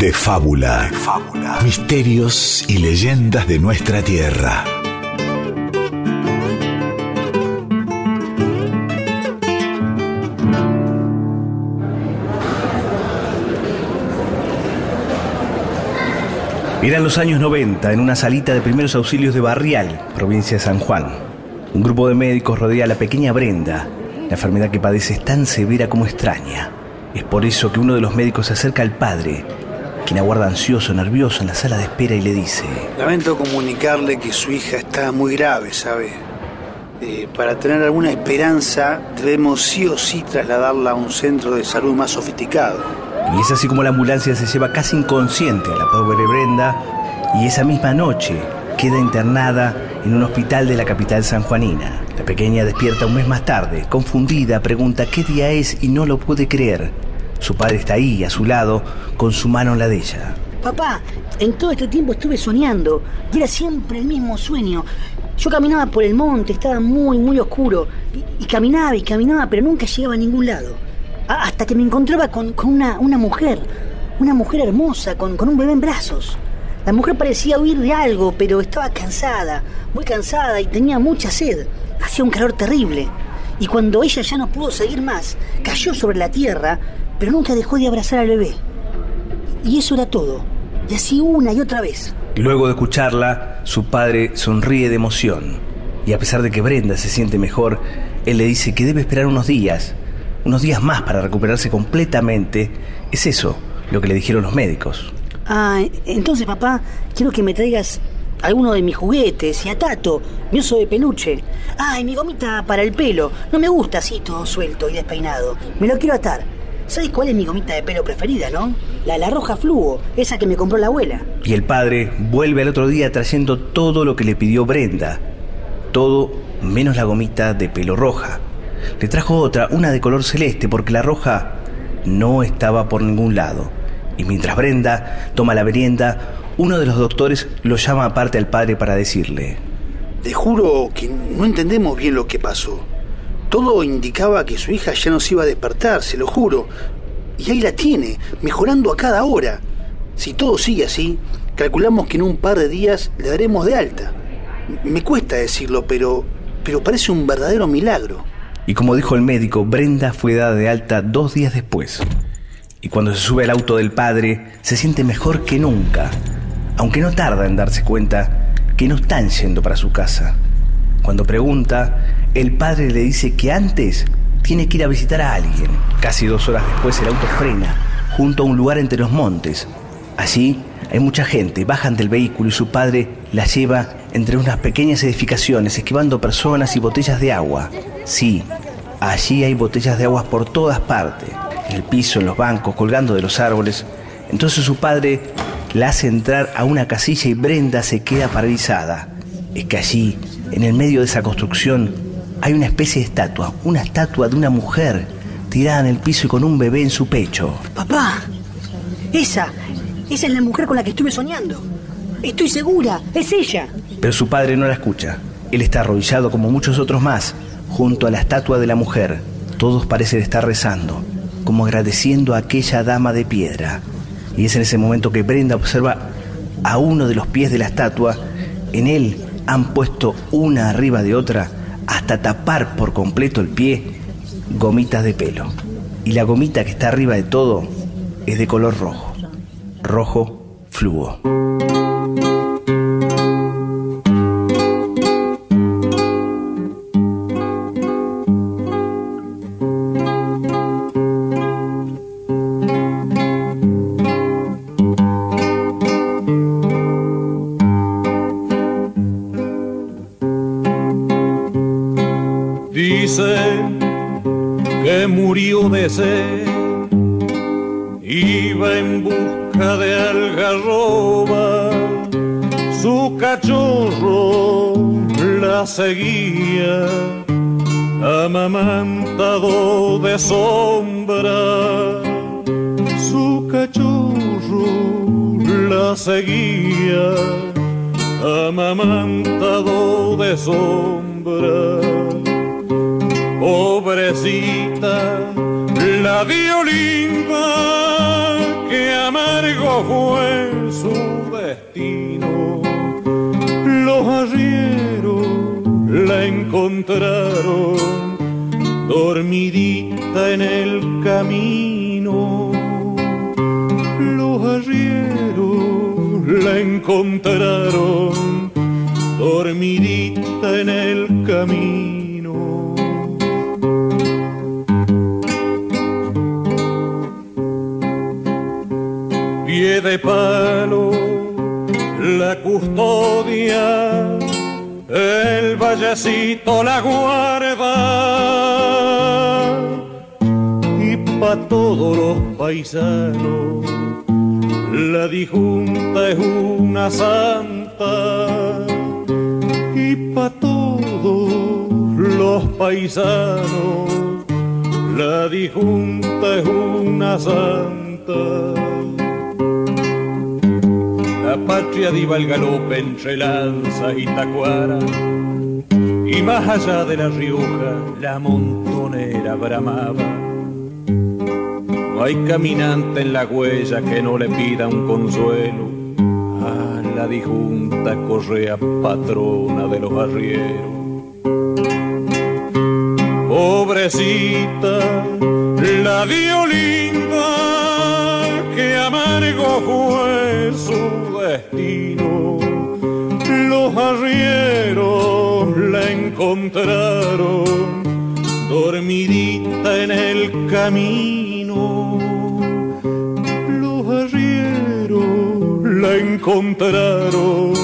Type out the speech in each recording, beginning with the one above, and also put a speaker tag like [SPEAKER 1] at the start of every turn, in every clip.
[SPEAKER 1] de fábula. fábula. Misterios y leyendas de nuestra tierra.
[SPEAKER 2] Eran los años 90 en una salita de primeros auxilios de Barrial, provincia de San Juan. Un grupo de médicos rodea a la pequeña Brenda. La enfermedad que padece es tan severa como extraña. Es por eso que uno de los médicos se acerca al padre, quien aguarda ansioso, nervioso en la sala de espera y le dice...
[SPEAKER 3] Lamento comunicarle que su hija está muy grave, ¿sabe? Eh, para tener alguna esperanza debemos sí o sí trasladarla a un centro de salud más sofisticado.
[SPEAKER 2] Y es así como la ambulancia se lleva casi inconsciente a la pobre Brenda y esa misma noche queda internada en un hospital de la capital sanjuanina. La pequeña despierta un mes más tarde, confundida, pregunta qué día es y no lo puede creer. Su padre está ahí, a su lado, con su mano en la de ella.
[SPEAKER 4] Papá, en todo este tiempo estuve soñando y era siempre el mismo sueño. Yo caminaba por el monte, estaba muy, muy oscuro y, caminaba y caminaba, pero nunca llegaba a ningún lado. hasta que me encontraba con, una, una, mujer, una mujer hermosa, con, con un bebé en brazos. La mujer parecía huir de algo, pero estaba cansada, muy cansada y tenía mucha sed. Hacía un calor terrible. Y cuando ella ya no pudo seguir más, cayó sobre la tierra pero nunca dejó de abrazar al bebé. Y eso era todo. Y así una y otra vez.
[SPEAKER 2] Luego de escucharla, su padre sonríe de emoción. Y a pesar de que Brenda se siente mejor, él le dice que debe esperar unos días, unos días más para recuperarse completamente. Es eso lo que le dijeron los médicos.
[SPEAKER 4] Ah, entonces papá, quiero que me traigas alguno de mis juguetes y a Tato, mi oso de peluche. Ah, y mi gomita para el pelo. No me gusta así todo suelto y despeinado. Me lo quiero atar. ¿Sabes cuál es mi gomita de pelo preferida, no? La, la roja fluo, esa que me compró la abuela.
[SPEAKER 2] Y el padre vuelve al otro día trayendo todo lo que le pidió Brenda. Todo menos la gomita de pelo roja. Le trajo otra, una de color celeste, porque la roja no estaba por ningún lado. Y mientras Brenda toma la merienda, uno de los doctores lo llama aparte al padre para decirle...
[SPEAKER 3] Te juro que no entendemos bien lo que pasó. Todo indicaba que su hija ya no se iba a despertar, se lo juro. Y ahí la tiene, mejorando a cada hora. Si todo sigue así, calculamos que en un par de días le daremos de alta. Me cuesta decirlo, pero, pero parece un verdadero milagro.
[SPEAKER 2] Y como dijo el médico, Brenda fue dada de alta dos días después. Y cuando se sube al auto del padre, se siente mejor que nunca, aunque no tarda en darse cuenta que no están yendo para su casa. Cuando pregunta, el padre le dice que antes tiene que ir a visitar a alguien. Casi dos horas después el auto frena junto a un lugar entre los montes. Allí hay mucha gente, bajan del vehículo y su padre la lleva entre unas pequeñas edificaciones, esquivando personas y botellas de agua. Sí, allí hay botellas de agua por todas partes, en el piso, en los bancos, colgando de los árboles. Entonces su padre la hace entrar a una casilla y Brenda se queda paralizada. Es que allí, en el medio de esa construcción, hay una especie de estatua, una estatua de una mujer tirada en el piso y con un bebé en su pecho.
[SPEAKER 4] Papá, esa, esa es la mujer con la que estuve soñando. Estoy segura, es ella.
[SPEAKER 2] Pero su padre no la escucha. Él está arrodillado como muchos otros más, junto a la estatua de la mujer. Todos parecen estar rezando, como agradeciendo a aquella dama de piedra. Y es en ese momento que Brenda observa a uno de los pies de la estatua. En él han puesto una arriba de otra hasta tapar por completo el pie gomitas de pelo. Y la gomita que está arriba de todo es de color rojo, rojo fluo.
[SPEAKER 5] Fue su destino. Los arrieros la encontraron dormidita en el camino. Los arrieros la encontraron dormidita en el camino. De palo, la custodia, el vallecito la guarda. Y pa' todos los paisanos, la dijunta es una santa y pa' todos los paisanos la dijunta es una santa. La patria diva el galope entre lanzas y tacuara y más allá de la Rioja la montonera bramaba. No hay caminante en la huella que no le pida un consuelo a la dijunta correa patrona de los arrieros. Pobrecita, la dio linda, que amargo fue su encontraron dormidita en el camino. Los arrieros la encontraron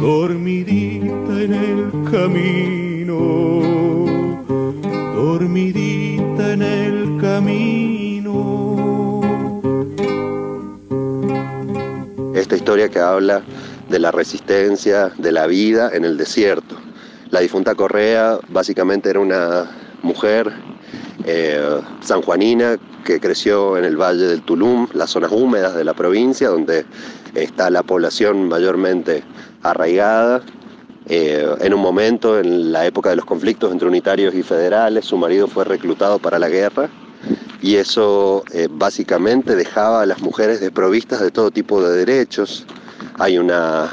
[SPEAKER 5] dormidita en el camino, dormidita en el camino.
[SPEAKER 6] Esta historia que habla de la resistencia, de la vida en el desierto. La difunta Correa básicamente era una mujer eh, sanjuanina que creció en el valle del Tulum, las zonas húmedas de la provincia, donde está la población mayormente arraigada. Eh, en un momento, en la época de los conflictos entre unitarios y federales, su marido fue reclutado para la guerra y eso eh, básicamente dejaba a las mujeres desprovistas de todo tipo de derechos. Hay una,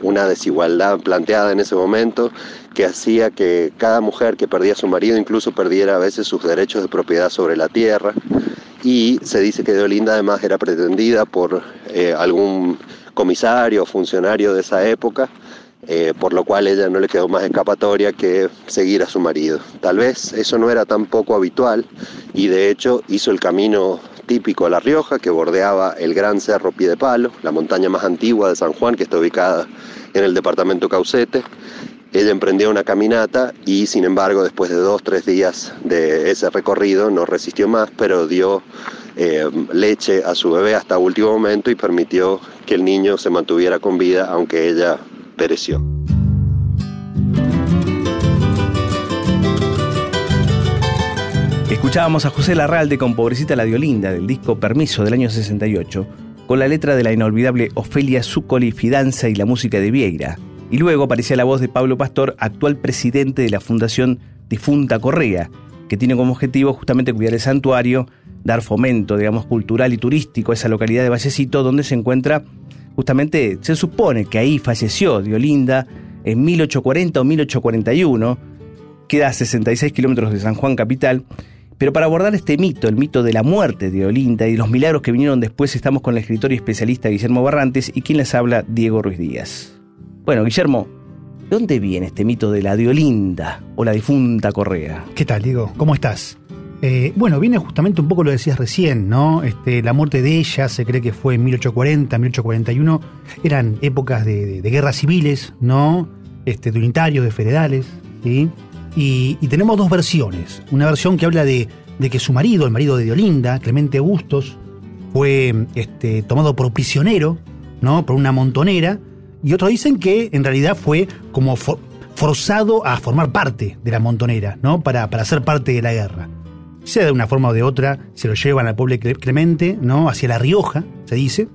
[SPEAKER 6] una desigualdad planteada en ese momento que hacía que cada mujer que perdía a su marido incluso perdiera a veces sus derechos de propiedad sobre la tierra. Y se dice que Deolinda además era pretendida por eh, algún comisario o funcionario de esa época, eh, por lo cual ella no le quedó más escapatoria que seguir a su marido. Tal vez eso no era tan poco habitual y de hecho hizo el camino típico a La Rioja que bordeaba el gran cerro Piedepalo, la montaña más antigua de San Juan que está ubicada en el departamento Caucete. Ella emprendió una caminata y sin embargo después de dos, tres días de ese recorrido no resistió más, pero dio eh, leche a su bebé hasta último momento y permitió que el niño se mantuviera con vida aunque ella pereció.
[SPEAKER 2] Escuchábamos a José Larralde con Pobrecita la Diolinda del disco Permiso del año 68, con la letra de la inolvidable Ofelia Zuccoli Fidanza y la música de Vieira. Y luego aparecía la voz de Pablo Pastor, actual presidente de la Fundación Difunta Correa, que tiene como objetivo justamente cuidar el santuario, dar fomento, digamos, cultural y turístico a esa localidad de Vallecito, donde se encuentra, justamente, se supone que ahí falleció Diolinda en 1840 o 1841, queda a 66 kilómetros de San Juan capital, pero para abordar este mito, el mito de la muerte de Olinda y los milagros que vinieron después, estamos con el escritor y especialista Guillermo Barrantes y quien les habla, Diego Ruiz Díaz. Bueno, Guillermo, ¿de dónde viene este mito de la Diolinda o la difunta Correa?
[SPEAKER 7] ¿Qué tal, Diego? ¿Cómo estás? Eh, bueno, viene justamente un poco lo decías recién, ¿no? Este, la muerte de ella se cree que fue en 1840, 1841. Eran épocas de, guerras civiles, ¿no? Este, de unitarios, de federales, ¿sí? Y, tenemos dos versiones. Una versión que habla de, que su marido, el marido de Diolinda, Clemente Augustos, fue este, tomado por prisionero, ¿no? Por una montonera. Y otros dicen que en realidad fue como for, forzado a formar parte de la montonera, ¿no? Para, para ser parte de la guerra. Sea de una forma o de otra, se lo llevan al pueblo Clemente, ¿no? Hacia La Rioja, se dice.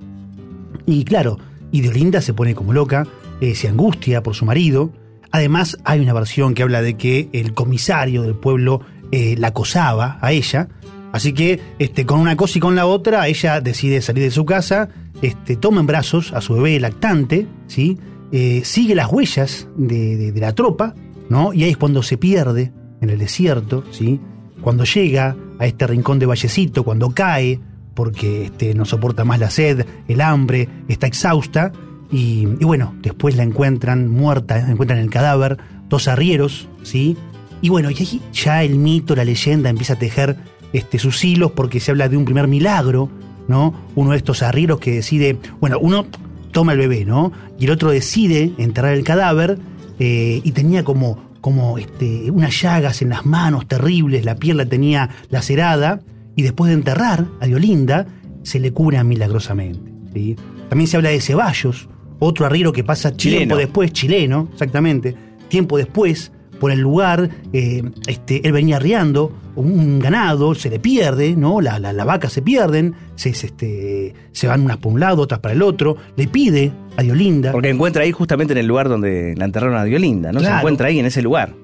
[SPEAKER 7] Y claro, y Diolinda se pone como loca, eh, se angustia por su marido. Además, hay una versión que habla de que el comisario del pueblo eh, la acosaba a ella Así que este, con una cosa y con la otra, ella decide salir de su casa, este, toma en brazos a su bebé lactante, ¿sí? Eh, sigue las huellas de, la tropa, ¿no? Y ahí es cuando se pierde en el desierto, ¿sí? Cuando llega a este rincón de Vallecito, cuando cae, porque este, no soporta más la sed, el hambre, está exhausta, y, y bueno, después la encuentran muerta, encuentran el cadáver, dos arrieros, ¿sí? Y bueno, y ahí ya el mito, la leyenda empieza a tejer este, sus hilos porque se habla de un primer milagro, ¿no? Uno de estos arrieros que decide, bueno, uno toma el bebé, ¿no? Y el otro decide enterrar el cadáver eh, y tenía como, como este, unas llagas en las manos terribles, la piel la tenía lacerada y después de enterrar a Diolinda se le cura milagrosamente. ¿sí? También se habla de Ceballos, otro arriero que pasa
[SPEAKER 2] Chileno.
[SPEAKER 7] tiempo después, chileno, exactamente, tiempo después, por el lugar, eh, este, él venía arriando un ganado, se le pierde, ¿no? La- la- las vacas se pierden, se, se, este, se van unas por un lado, otras para el otro, le pide a Diolinda,
[SPEAKER 2] Porque encuentra ahí justamente en el lugar donde la enterraron a Diolinda, ¿no? Se encuentra ahí en ese lugar.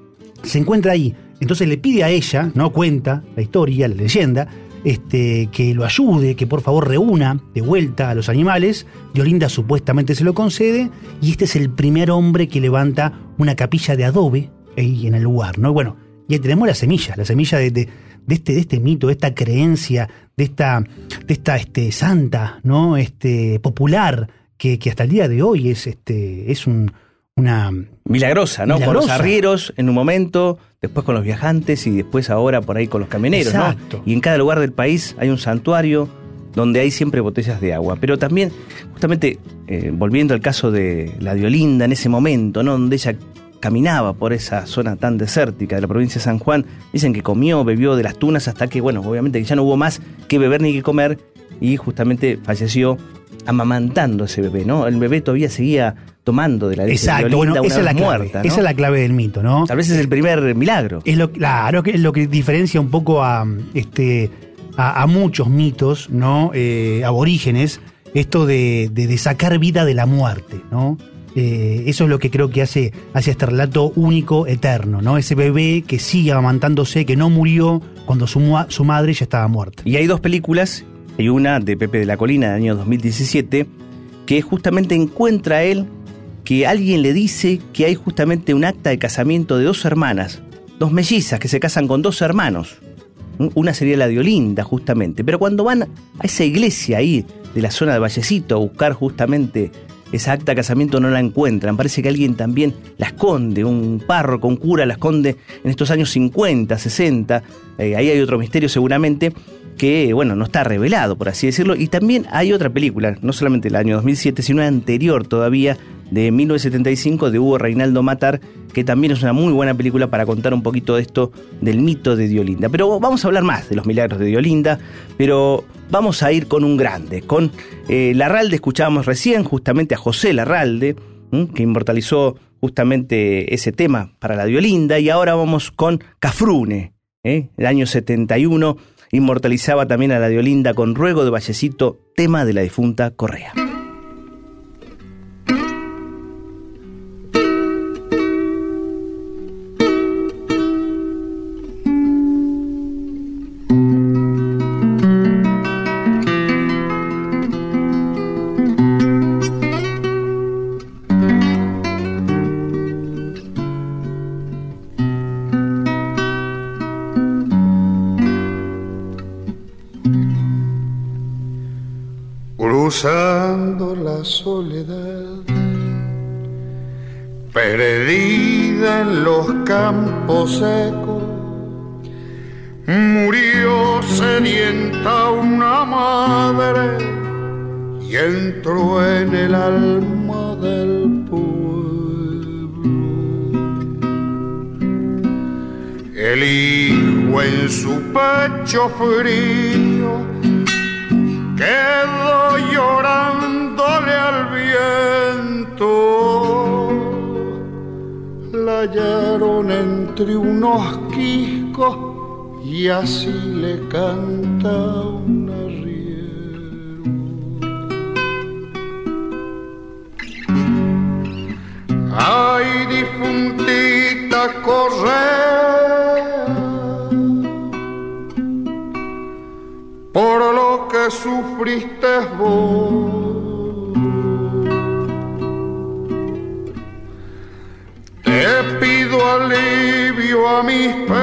[SPEAKER 7] se encuentra ahí, entonces le pide a ella, ¿no? Cuenta la historia, la leyenda, este, que lo ayude, que por favor reúna de vuelta a los animales. Diolinda supuestamente se lo concede y este es el primer hombre que levanta una capilla de adobe ahí en el lugar, ¿no? Bueno, y ahí tenemos la semilla, la semilla de, de- de este, de este mito, de esta creencia, de esta, de esta este, santa, ¿no? Este, popular, que, que hasta el día de hoy es, este, es un, una...
[SPEAKER 2] Milagrosa, ¿no? Con los arrieros en un momento, después con los viajantes y después ahora por ahí con los camioneros,
[SPEAKER 7] Exacto.
[SPEAKER 2] ¿no? Y en cada lugar del país hay un santuario donde hay siempre botellas de agua. Pero también, justamente, eh, volviendo al caso de la Diolinda en ese momento, ¿no? Donde ella caminaba por esa zona tan desértica de la provincia de San Juan, dicen que comió, bebió de las tunas hasta que, bueno, obviamente que ya no hubo más que beber ni que comer y justamente falleció amamantando a ese bebé, ¿no? El bebé todavía seguía tomando de la leche
[SPEAKER 7] Exacto, bueno, esa es la clave.
[SPEAKER 2] muerta, ¿no?
[SPEAKER 7] Esa es la clave del mito, ¿no?
[SPEAKER 2] Tal vez es el primer milagro.
[SPEAKER 7] Es lo, claro, que es lo que diferencia un poco a, este, a, a muchos mitos, ¿no? Eh, aborígenes, esto de, de- de sacar vida de la muerte, ¿no? Eh, eso es lo que creo que hace, hace este relato único, eterno, ¿no? Ese bebé que sigue amamantándose, que no murió cuando su, su madre ya estaba muerta.
[SPEAKER 2] Y hay dos películas, hay una de Pepe de la Colina del año 2017, que justamente encuentra a él que alguien le dice que hay justamente un acta de casamiento de dos hermanas, dos mellizas que se casan con dos hermanos. Una sería la de Olinda, justamente. Pero cuando van a esa iglesia ahí de la zona de Vallecito a buscar justamente esa acta de casamiento no la encuentran. Parece que alguien también la esconde, un párroco, un cura la esconde en estos años 50, 60. Eh, ahí hay otro misterio seguramente que, bueno, no está revelado, por así decirlo. Y también hay otra película, no solamente del año 2007, sino anterior todavía, de 1975, de Hugo Reinaldo Matar, que también es una muy buena película para contar un poquito de esto del mito de Diolinda. Pero vamos a hablar más de los milagros de Diolinda, pero vamos a ir con un grande, con eh, Larralde, escuchábamos recién justamente a José Larralde, que inmortalizó justamente ese tema para la Diolinda, y ahora vamos con Cafrune, ¿eh? el año 71, inmortalizaba también a la Diolinda con Ruego de Vallecito, tema de la difunta Correa.
[SPEAKER 8] Soledad, perdida en los campos secos, murió sedienta una madre y entró en el alma del pueblo. El hijo en su pecho frío quedó La hallaron entre unos quiscos y así le canta un arriero. Ay, difuntita Correa sufriste vos. Pido alivio a mis penas,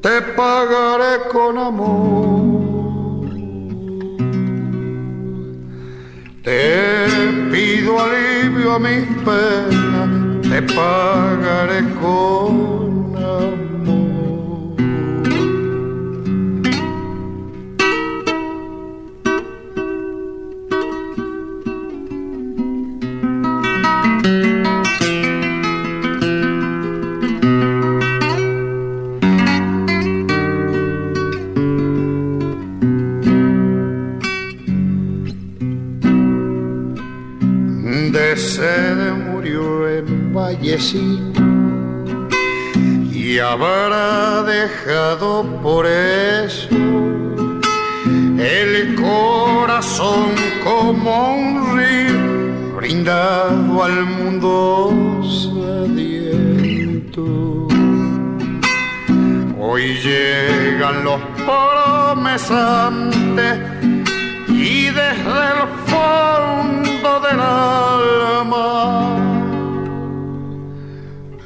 [SPEAKER 8] te pagaré con amor. Te pido alivio a mis penas, te pagaré con amor. Y desde el fondo del alma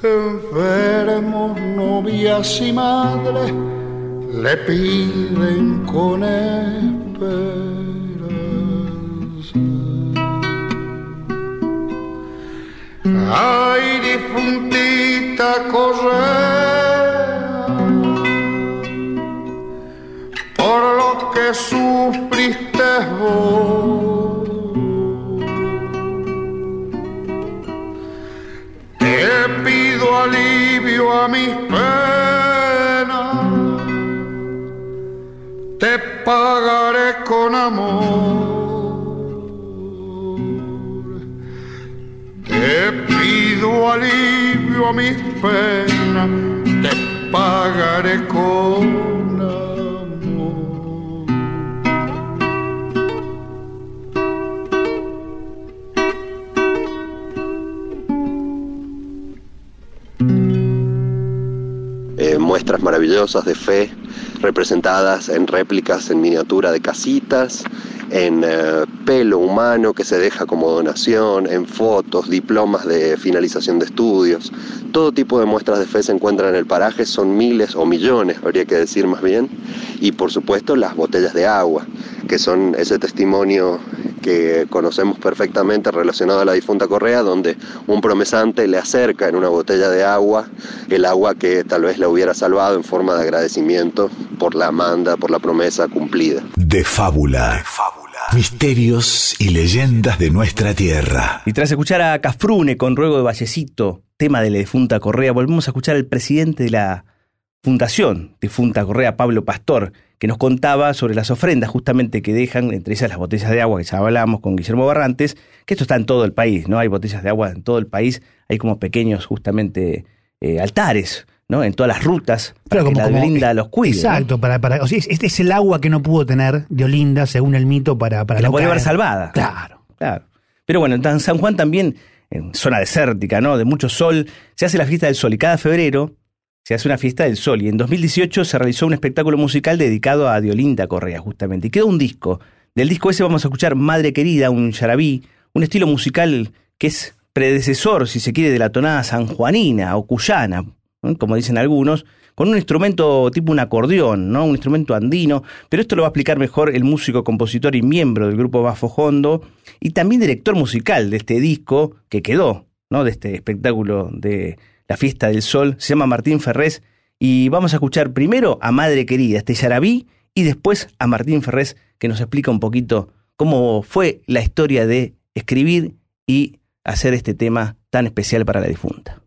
[SPEAKER 8] enfermos, novias y madres le piden con esperanza. Ay, difuntita correa, por lo que sufriste Te pido alivio a mis penas, te pagaré con amor. Te pido alivio a mis penas, te pagaré con amor.
[SPEAKER 6] Muestras maravillosas de fe representadas en réplicas en miniatura de casitas, en eh, pelo humano que se deja como donación, en fotos, diplomas de finalización de estudios. Todo tipo de muestras de fe se encuentran en el paraje, son miles o millones, habría que decir más bien, y por supuesto las botellas de agua, que son ese testimonio que conocemos perfectamente relacionado a la difunta Correa, donde un promesante le acerca en una botella de agua el agua que tal vez le hubiera salvado en forma de agradecimiento por la manda, por la promesa cumplida.
[SPEAKER 1] De fábula. Misterios y leyendas de nuestra tierra.
[SPEAKER 2] Y tras escuchar a Cafrune con Ruego de Vallecito, tema de la difunta Correa, volvemos a escuchar al presidente de la Fundación Difunta Correa, Pablo Pastor, que nos contaba sobre las ofrendas justamente que dejan, entre esas las botellas de agua que ya hablamos con Guillermo Barrantes, que esto está en todo el país, ¿no? Hay botellas de agua en todo el país, hay como pequeños justamente eh, altares, ¿no? En todas las rutas, para
[SPEAKER 7] Claro,
[SPEAKER 2] que
[SPEAKER 7] como-
[SPEAKER 2] la
[SPEAKER 7] como-
[SPEAKER 2] Olinda los cuide. ¿no?
[SPEAKER 7] Exacto, para, para, o sea, es- este es el agua que no pudo tener de Olinda, según el mito, para, para
[SPEAKER 2] Que la podía haber salvada.
[SPEAKER 7] Claro.
[SPEAKER 2] Claro. Pero bueno, en San Juan también, en zona desértica, ¿no? De mucho sol, se hace la fiesta del sol y cada febrero se hace una fiesta del sol. Y en 2018 se realizó un espectáculo musical dedicado a Diolinda Correa, justamente. Y quedó un disco. Del disco ese vamos a escuchar Madre Querida, un yarabí, un estilo musical que es predecesor, si se quiere, de la tonada sanjuanina o cuyana, ¿no? como dicen algunos, con un instrumento tipo un acordeón, ¿no? Un instrumento andino, pero esto lo va a explicar mejor el músico, compositor y miembro del grupo Bafo Hondo y también director musical de este disco que quedó, ¿no? De este espectáculo de la Fiesta del Sol, se llama Martín Ferrés y vamos a escuchar primero a Madre Querida, este yarabí, y después a Martín Ferrés que nos explica un poquito cómo fue la historia de escribir y hacer este tema tan especial para la difunta.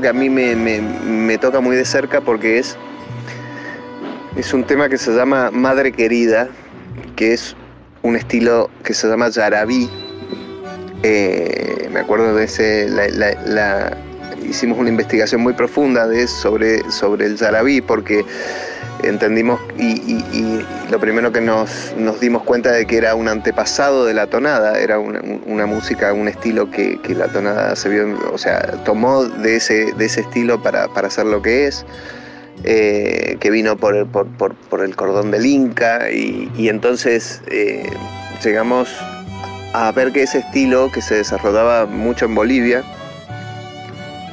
[SPEAKER 9] Que a mí me, me- me toca muy de cerca porque es, es un tema que se llama Madre Querida, que es un estilo que se llama Yarabí. Eh, me acuerdo de ese, la- la- la- hicimos una investigación muy profunda de, sobre, sobre el Yarabí porque entendimos y, lo primero que nos, dimos cuenta de que era un antepasado de la tonada, era una, música, un estilo que, la tonada se vio, o sea, tomó de ese, de ese estilo para, para hacer lo que es, eh, que vino por, por, por- el cordón del Inca y, y entonces eh, llegamos a ver que ese estilo que se desarrollaba mucho en Bolivia,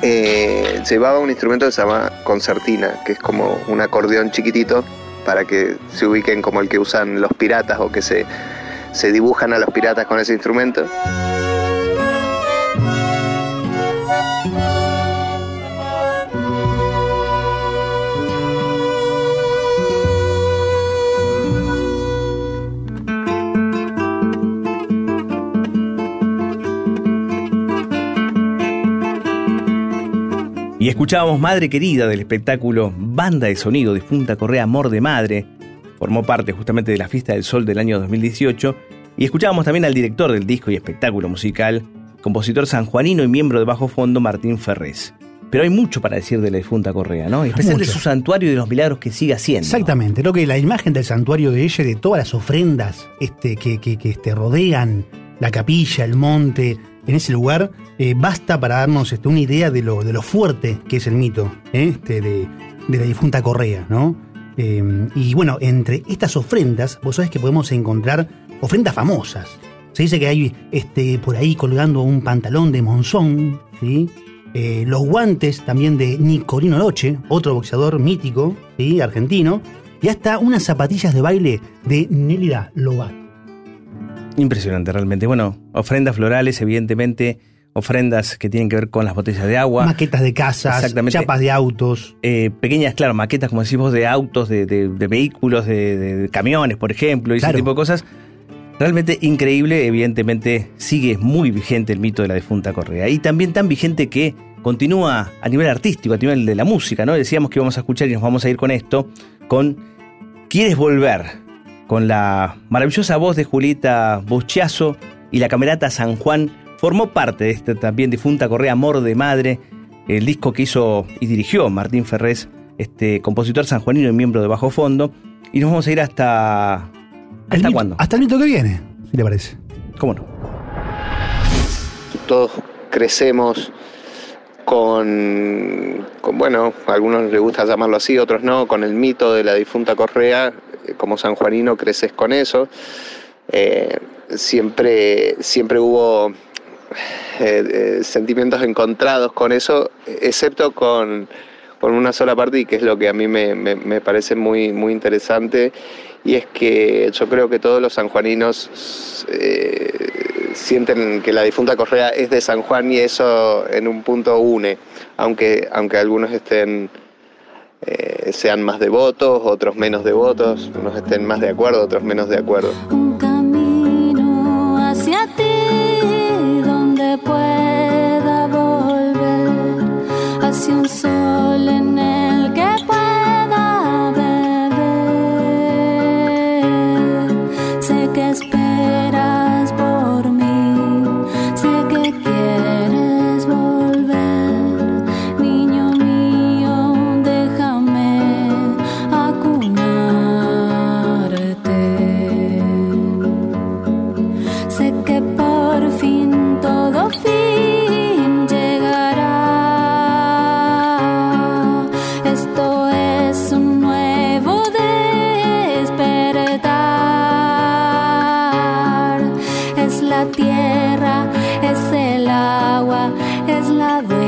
[SPEAKER 9] eh, llevaba un instrumento que se llama concertina, que es como un acordeón chiquitito para que se ubiquen como el que usan los piratas o que se, se dibujan a los piratas con ese instrumento.
[SPEAKER 2] Y escuchábamos Madre Querida del espectáculo Banda de Sonido Difunta Correa Amor de Madre. Formó parte justamente de la Fiesta del Sol del año 2018. Y escuchábamos también al director del disco y espectáculo musical, compositor sanjuanino y miembro de Bajo Fondo Martín Ferrés. Pero hay mucho para decir de la difunta Correa, ¿no? En especial de su santuario y de los milagros que sigue haciendo.
[SPEAKER 7] Exactamente, creo que la imagen del santuario de ella y de todas las ofrendas este, que, que- que, este, rodean la capilla, el monte, en ese lugar, eh, basta para darnos este, una idea de lo, de lo fuerte que es el mito ¿eh? este, de, de la difunta Correa, ¿no? Eh, y bueno, entre estas ofrendas, vos sabés que podemos encontrar ofrendas famosas. Se dice que hay este, por ahí colgando un pantalón de Monzón, ¿sí? Los guantes también de Nicolino Roche, otro boxeador mítico, ¿sí? argentino, y hasta unas zapatillas de baile de Nélida Lobato.
[SPEAKER 2] Impresionante realmente. Bueno, ofrendas florales, evidentemente, ofrendas que tienen que ver con las botellas de agua.
[SPEAKER 7] Maquetas de casas, chapas de autos.
[SPEAKER 2] eh, pequeñas, claro, maquetas, como decimos, de autos, de, de- de vehículos, de, camiones, por ejemplo, y
[SPEAKER 7] Claro.
[SPEAKER 2] ese tipo de cosas. Realmente increíble, evidentemente sigue muy vigente el mito de la difunta Correa. Y también tan vigente que continúa a nivel artístico, a nivel de la música, ¿no? Decíamos que íbamos a escuchar y nos vamos a ir con esto, con ¿Quieres volver? Con la maravillosa voz de Julieta Buschiazo y la camerata San Juan, formó parte de este también difunta Correa Amor de Madre, el disco que hizo y dirigió Martín Ferrés, este compositor sanjuanino y miembro de Bajo Fondo. Y nos vamos a ir hasta. ¿Hasta cuándo?
[SPEAKER 7] Hasta el mito que viene, si le parece.
[SPEAKER 2] ¿Cómo no?
[SPEAKER 9] todos crecemos con, con, bueno, a algunos les gusta llamarlo así, otros no, con el mito de la difunta Correa, como sanjuanino creces con eso. Eh, siempre, siempre hubo eh, eh, sentimientos encontrados con eso, excepto con, con una sola parte y que es lo que a mí me, me- me parece muy, muy interesante y es que yo creo que todos los sanjuaninos eh, sienten que la difunta Correa es de San Juan y eso en un punto une, aunque, aunque algunos estén eh, sean más devotos, otros menos devotos, unos estén más de acuerdo, otros menos de acuerdo.
[SPEAKER 10] La tierra, es el agua, es la dueña